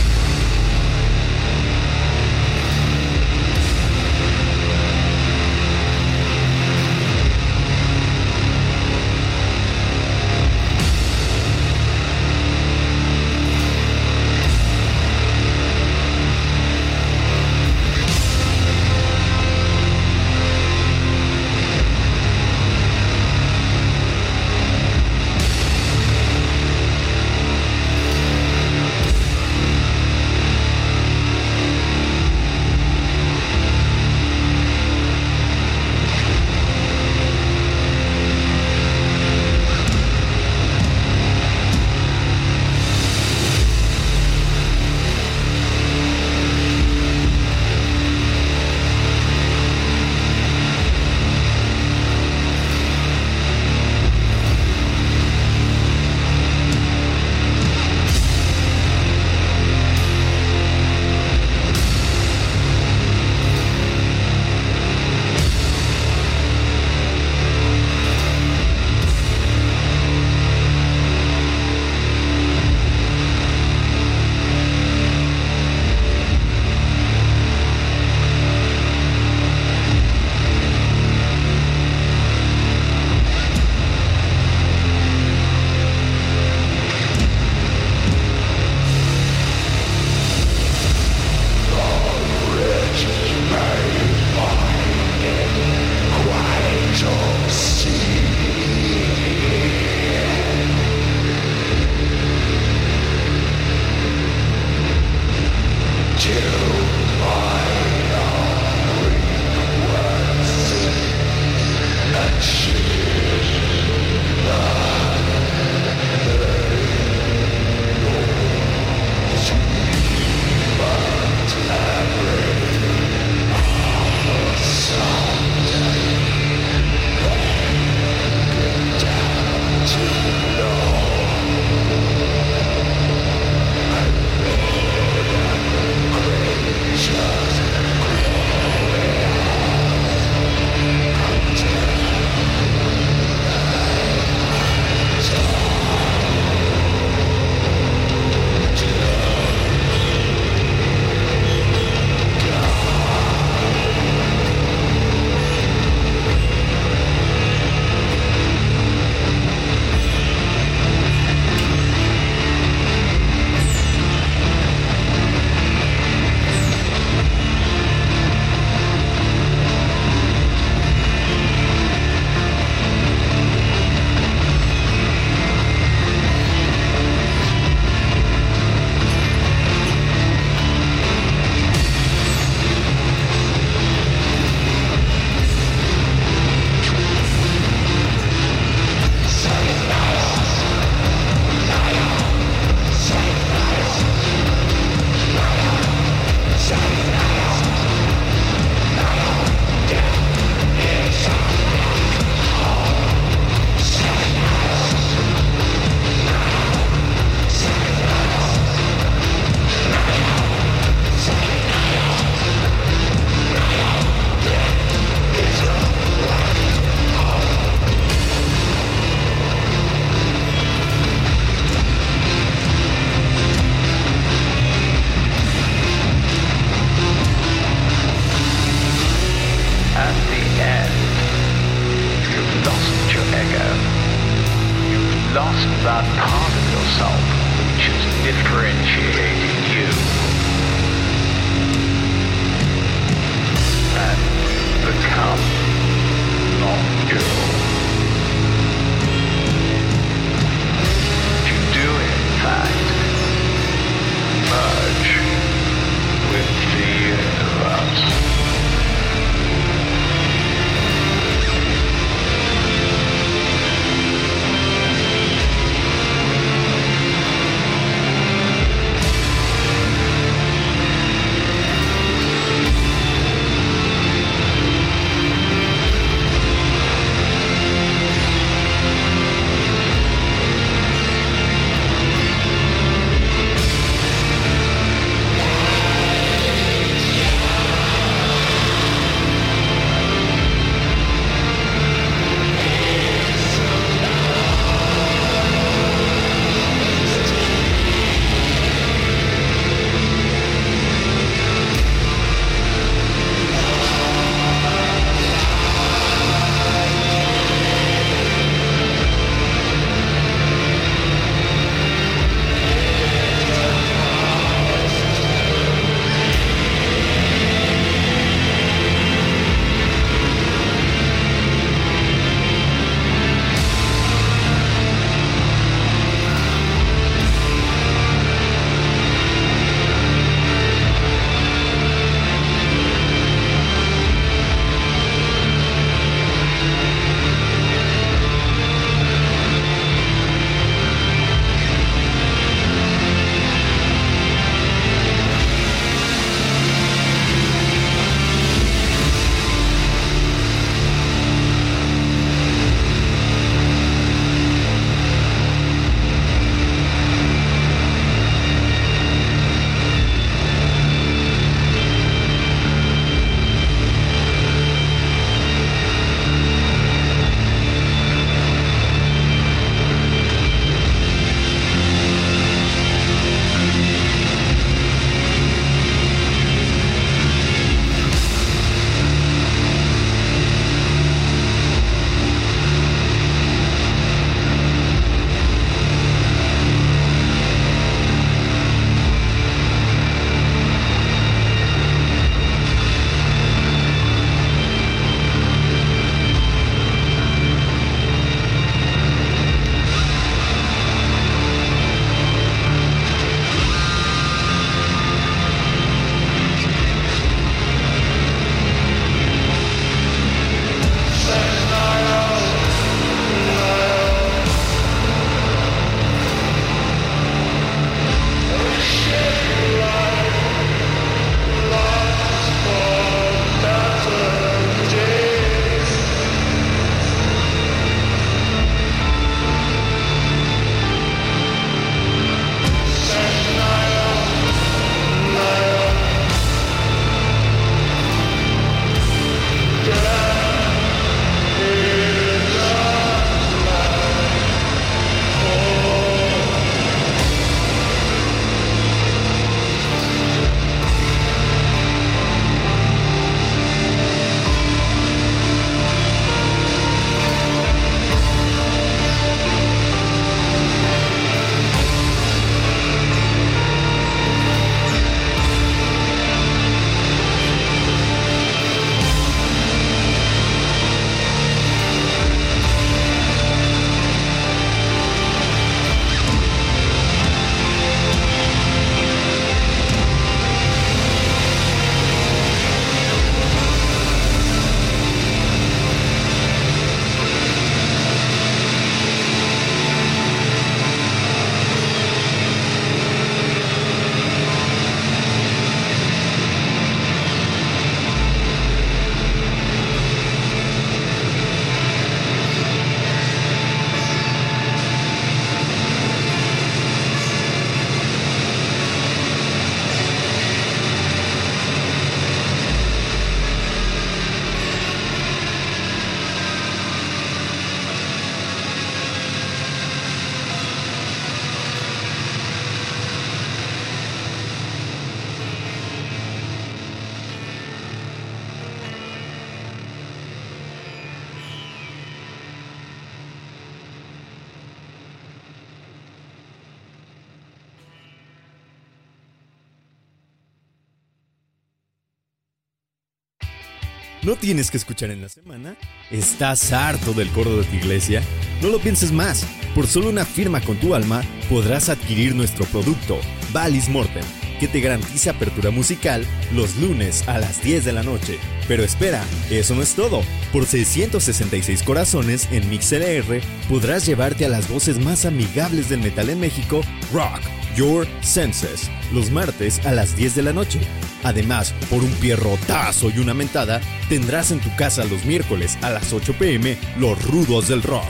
¿No tienes que escuchar en la semana? ¿Estás harto del coro de tu iglesia? No lo pienses más. Por solo una firma con tu alma podrás adquirir nuestro producto, Valis Mortem, que te garantiza apertura musical los lunes a las 10 de la noche. Pero espera, eso no es todo. Por 666 corazones en MixLR podrás llevarte a las voces más amigables del metal en México, Rock Your Senses, los martes a las 10 de la noche. Además, por un pierrotazo y una mentada, tendrás en tu casa los miércoles a las 8 pm los rudos del rock.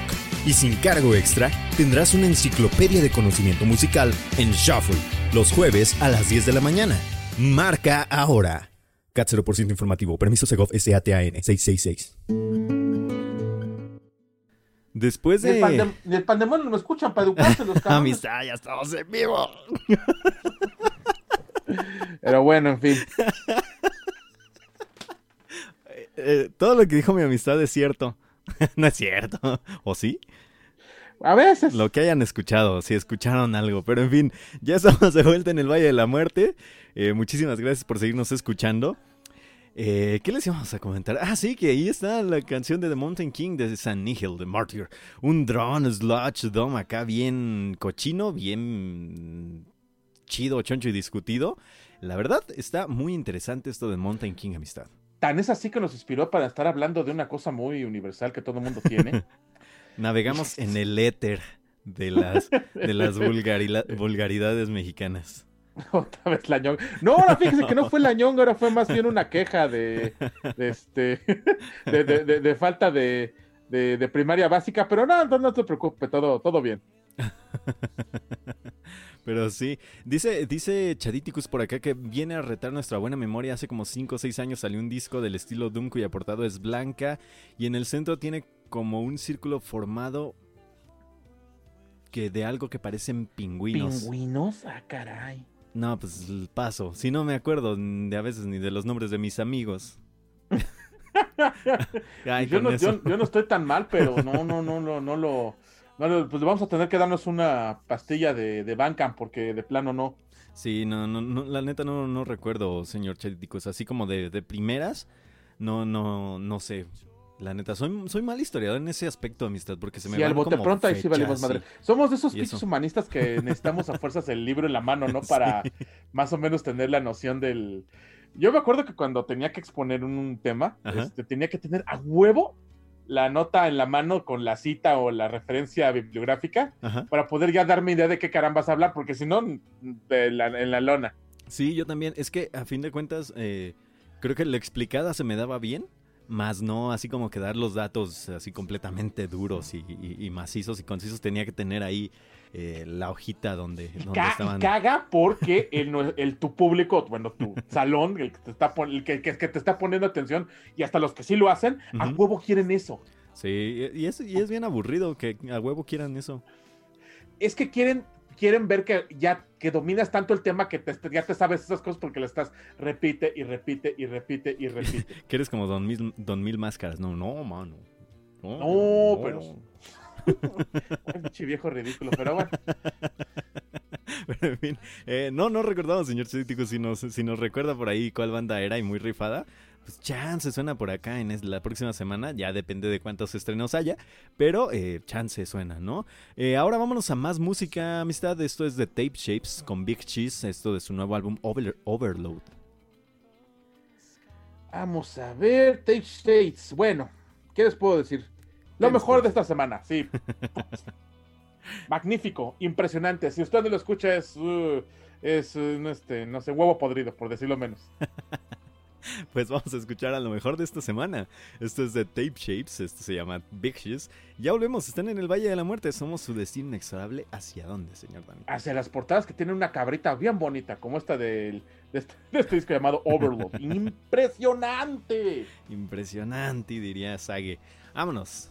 Y sin cargo extra, tendrás una enciclopedia de conocimiento musical en Shuffle, los jueves a las 10 de la mañana. Marca ahora. CAT 0% informativo. Permiso Segov SATAN 666. Después Ni el, de... pandem- ni el pandemonio no me escuchan para educarse los [laughs] cabrones. Amistad, ya estamos en vivo. [laughs] Pero bueno, en fin. [laughs] Eh, todo lo que dijo mi amistad es cierto. [laughs] no es cierto. ¿O sí? A veces. Lo que hayan escuchado, si escucharon algo. Pero en fin, ya estamos de vuelta en el Valle de la Muerte. Eh, muchísimas gracias por seguirnos escuchando. Eh, ¿Qué les íbamos a comentar? Ah, sí, que ahí está la canción de The Mountain King de San Nihil, de Martyr. Un drone, sludge, dome acá bien cochino, bien chido, choncho y discutido. La verdad, está muy interesante esto de Mountain King, amistad. Tan es así que nos inspiró para estar hablando de una cosa muy universal que todo el mundo tiene. [laughs] Navegamos en el éter de las, de las vulgaridades mexicanas. [laughs] Otra vez la ñonga. No, ahora fíjese que no fue la ñonga, ahora fue más bien una queja de, de este [laughs] de, de- de- falta de, de- de primaria básica, pero no, no, no te preocupes, todo, todo bien. [laughs] Pero sí, dice, dice Chaditicus por acá que viene a retar nuestra buena memoria. Hace como 5 o 6 años salió un disco del estilo Doom cuya portada es blanca y en el centro tiene como un círculo formado que de algo que parecen pingüinos. ¿Pingüinos? Ah, caray. No, pues paso. Si no me acuerdo de a veces ni de los nombres de mis amigos. [laughs] Ay, yo, no, yo no estoy tan mal, pero no, no, no, no, no lo. No, lo- pues vamos a tener que darnos una pastilla de, de Bancam porque de plano no. Sí, no, no, no, la neta no, no recuerdo, señor Chaditicus. Así como de, de primeras, no, no, no sé. La neta, soy, soy mal historiador en ese aspecto, amistad, porque se me Sí, van al bote como pronto ahí sí valimos madre. Somos de esos pinches humanistas que [laughs] necesitamos a fuerzas el libro en la mano, ¿no? Para más o menos tener la noción del. Yo me acuerdo que cuando tenía que exponer un, tema, este, tenía que tener a huevo la nota en la mano con la cita o la referencia bibliográfica Ajá. para poder ya darme idea de qué carambas hablar, porque si no, la- en la lona. Sí, yo también. Es que a fin de cuentas, eh, creo que la explicada se me daba bien, más no así como que dar los datos así completamente duros y, y- y macizos y concisos. Tenía que tener ahí eh, la hojita donde, donde ca- estaban. caga porque el, tu público, bueno, tu salón, el que te está, el que, que- que te está poniendo atención, y hasta los que sí lo hacen, a huevo quieren eso. Sí, y es, y es bien aburrido que a huevo quieran eso. Es que quieren, quieren ver que ya que dominas tanto el tema que te- ya te sabes esas cosas porque le estás repite y repite y repite y repite. [laughs] Que eres como Don Mil, don Mil Máscaras. No, no, mano. No, pero- [laughs] pinche viejo ridículo, pero bueno. [laughs] Pero en fin, eh, no, no recordamos, señor Cítico, si nos, si nos recuerda por ahí cuál banda era y muy rifada. Pues chance suena por acá en la próxima semana, ya depende de cuántos estrenos haya, pero eh, chance suena, ¿no? Eh, ahora vámonos a más música, amistad. Esto es de Tape Shapes con Big Cheese, esto de su nuevo álbum Over- Overload. Vamos a ver, Tape States. Bueno, ¿qué les puedo decir? Lo ¿Qué les mejor de esta semana, sí. [laughs] Magnífico, impresionante. Si usted no lo escucha, es, uh, es uh, no, este, no sé, huevo podrido, por decirlo menos. [laughs] Pues vamos a escuchar a lo mejor de esta semana. Esto es de Tape Shapes, esto se llama Big Cheese. Ya volvemos, están en el Valle de la Muerte, somos su destino inexorable. ¿Hacia dónde, señor Dani? Hacia las portadas que tienen una cabrita bien bonita, como esta del, de, este, de este disco llamado Overload. [laughs] ¡Impresionante! Impresionante, diría Sage. Vámonos.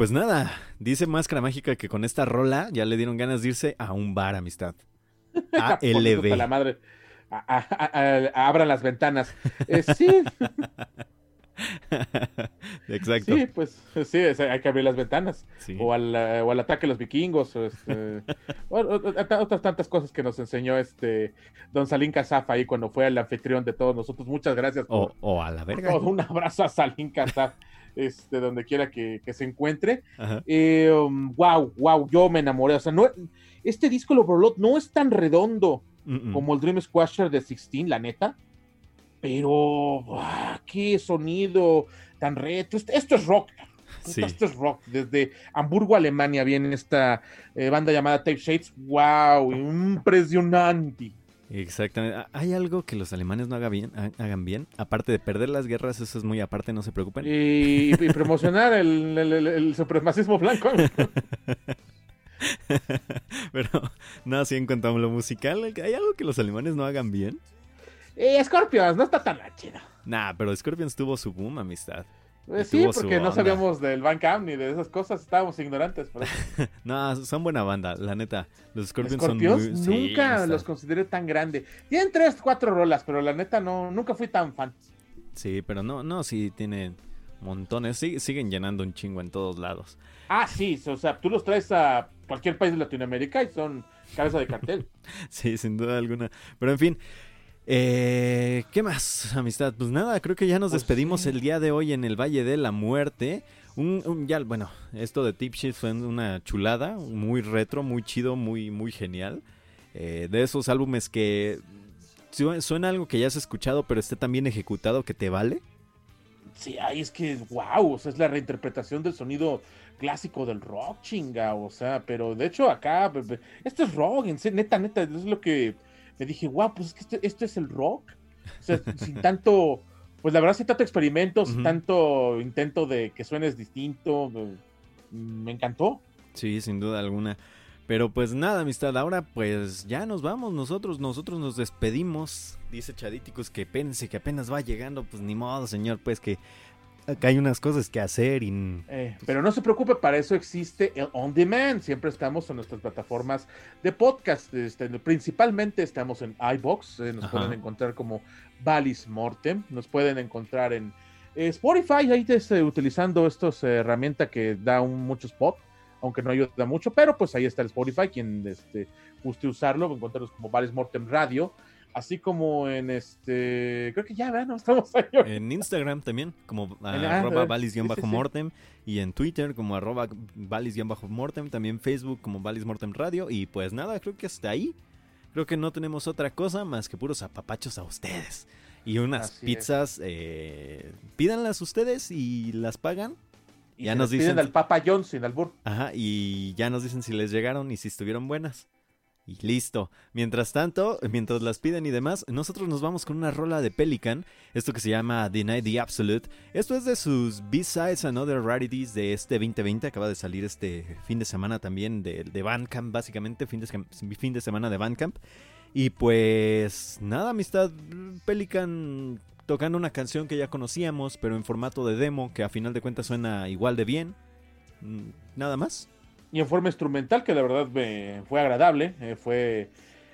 Pues nada, dice Máscara Mágica que con esta rola ya le dieron ganas de irse a un bar, amistad. ALB. [laughs] la madre. A- a- a- a- abran las ventanas. Eh, [laughs] sí, Exacto. sí, pues sí, hay que abrir las ventanas. Sí. O, al, eh, o al ataque de los vikingos. O este, [laughs] o- otras tantas cosas que nos enseñó este Don Salín Casaf ahí cuando fue el anfitrión de todos nosotros. Muchas gracias por, O, o a la verga. Un abrazo a Salín Casaf, este, donde quiera que, que se encuentre. Eh, um, wow, wow, yo me enamoré. O sea, no, este disco, el Overload, no es tan redondo Mm, mm. como el Dream Squasher de 16, la neta. Pero, ah, qué sonido tan retro. Esto, esto es rock. Sí. Esto es rock. Desde Hamburgo, Alemania, viene esta eh, banda llamada Tape Shades. ¡Wow! Impresionante. Exactamente. ¿Hay algo que los alemanes no haga bien, ha- hagan bien? Aparte de perder las guerras, eso es muy aparte, no se preocupen. Y, y promocionar el, el- el- el supremacismo blanco. [laughs] Pero no, así en cuanto a lo musical, ¿hay algo que los alemanes no hagan bien? Eh, Scorpions, no está tan chido. Nah, pero Scorpions tuvo su boom, amistad. Eh, sí, porque no sabíamos del Bandcamp ni de esas cosas, estábamos ignorantes. [laughs] No, son buena banda, la neta. Los Scorpions, Scorpions son muy... nunca los consideré tan grande. Tienen tres, cuatro rolas, pero la neta no, nunca fui tan fan. Sí, pero no, no, sí, tienen montones. Sí, siguen llenando un chingo en todos lados. Ah, sí, o sea, tú los traes a cualquier país de Latinoamérica y son cabeza de cartel. [laughs] Sí, sin duda alguna. Pero en fin, eh, ¿qué más, amistad? Pues nada, creo que ya nos Pues despedimos sí. el día de hoy en el Valle de la Muerte. Un, un- ya, bueno, esto de Tip Shit fue una chulada, muy retro, muy chido, muy, muy genial. Eh, de esos álbumes que su- suena algo que ya has escuchado, pero esté tan bien ejecutado que te vale. Sí, ay, es que, wow, o sea, es la reinterpretación del sonido clásico del rock, chinga, o sea, pero de hecho acá, esto es rock, en serio, neta, neta, es lo que me dije, wow, pues es que esto, esto es el rock, o sea, [laughs] sin tanto, pues la verdad, sin tanto experimento, sin tanto intento de que suenes distinto, me, me encantó. Sí, sin duda alguna. Pero pues nada, amistad, ahora pues ya nos vamos nosotros, nosotros nos despedimos. Dice Chadíticos que pense que apenas va llegando, pues ni modo, señor, pues que acá hay unas cosas que hacer y... Eh, pero no se preocupe, para eso existe el On Demand. Siempre estamos en nuestras plataformas de podcast. Este, principalmente estamos en iBox. eh, nos Ajá. pueden encontrar como Valis Mortem. Nos pueden encontrar en eh, Spotify. Ahí este, utilizando esta herramienta que da un, mucho spot, aunque no ayuda mucho. Pero pues ahí está el Spotify. Quien este, guste usarlo, encontrarnos como Valis Mortem Radio. Así como en este. Creo que ya, ¿verdad? No [laughs] estamos ahí. En Instagram también, como ah, arroba valis-mortem. Y en Twitter como arroba valis-mortem. También Facebook como valis-mortem radio. Y pues nada, creo que hasta ahí. Creo que no tenemos otra cosa más que puros apapachos a ustedes. Y unas Así pizzas, eh, pídanlas ustedes y las pagan. Y ya nos dicen- al Papa John sin albur. Ajá, y ya nos dicen si les llegaron y si estuvieron buenas. Y listo. Mientras tanto, mientras las piden y demás, nosotros nos vamos con una rola de Pelican, esto que se llama Deny the Absolute. Esto es de sus B-Sides and Other Rarities de este 2020, acaba de salir este fin de semana también de, de Bandcamp, básicamente, fin de, fin de semana de Bandcamp. Y pues nada, amistad, Pelican tocando una canción que ya conocíamos, pero en formato de demo, que a final de cuentas suena igual de bien. Mm, Nada más. Y en forma instrumental, que la verdad me fue agradable. eh, fue.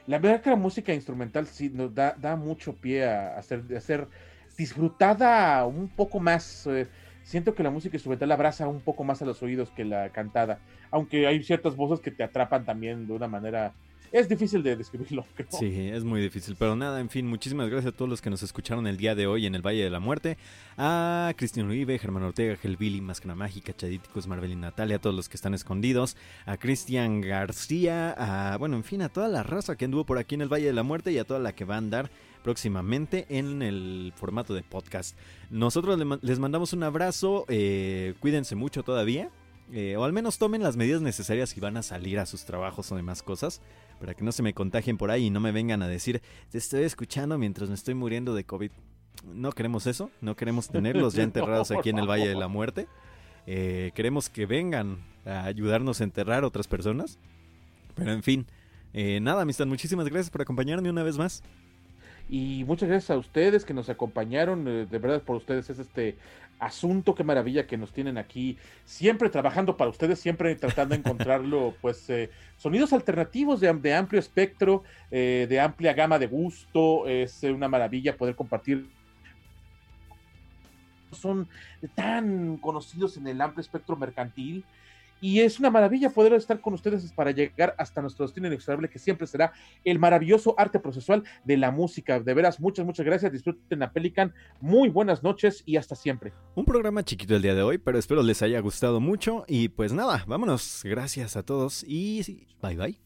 La verdad que la música instrumental sí nos da, da mucho pie a, a ser disfrutada un poco más. eh, siento que la música instrumental abraza un poco más a los oídos que la cantada. Aunque hay ciertas voces que te atrapan también de una manera. Es difícil de describirlo. [laughs] Sí, es muy difícil. Pero nada, en fin, muchísimas gracias a todos los que nos escucharon el día de hoy en el Valle de la Muerte. A Cristian Uribe, Germán Ortega, Gelbili, Máscara Mágica, Chadíticos, Marvel y Natalia, a todos los que están escondidos. A Cristian García, a, bueno, en fin, a toda la raza que anduvo por aquí en el Valle de la Muerte y a toda la que va a andar próximamente en el formato de podcast. Nosotros les mandamos un abrazo, eh, cuídense mucho todavía. eh, o al menos tomen las medidas necesarias si van a salir a sus trabajos o demás cosas para que no se me contagien por ahí y no me vengan a decir, te estoy escuchando mientras me estoy muriendo de COVID. No queremos eso, no queremos tenerlos ya [laughs] enterrados aquí en el Valle de la Muerte. Eh, queremos que vengan a ayudarnos a enterrar a otras personas. Pero en fin, eh, nada, amistad, muchísimas gracias por acompañarme una vez más. Y muchas gracias a ustedes que nos acompañaron. eh, De verdad, por ustedes es este asunto. Qué maravilla que nos tienen aquí. Siempre trabajando para ustedes, siempre tratando de encontrarlo, [laughs] pues, eh, sonidos alternativos de, de amplio espectro, eh, de amplia gama de gusto. Es eh, una maravilla poder compartir. Son tan conocidos en el amplio espectro mercantil. Y es una maravilla poder estar con ustedes para llegar hasta nuestro destino inexorable, que siempre será el maravilloso arte procesual de la música. De veras, muchas, muchas gracias. Disfruten a Pelican. Muy buenas noches y hasta siempre. Un programa chiquito el día de hoy, pero espero les haya gustado mucho. Y pues nada, vámonos. Gracias a todos y bye bye.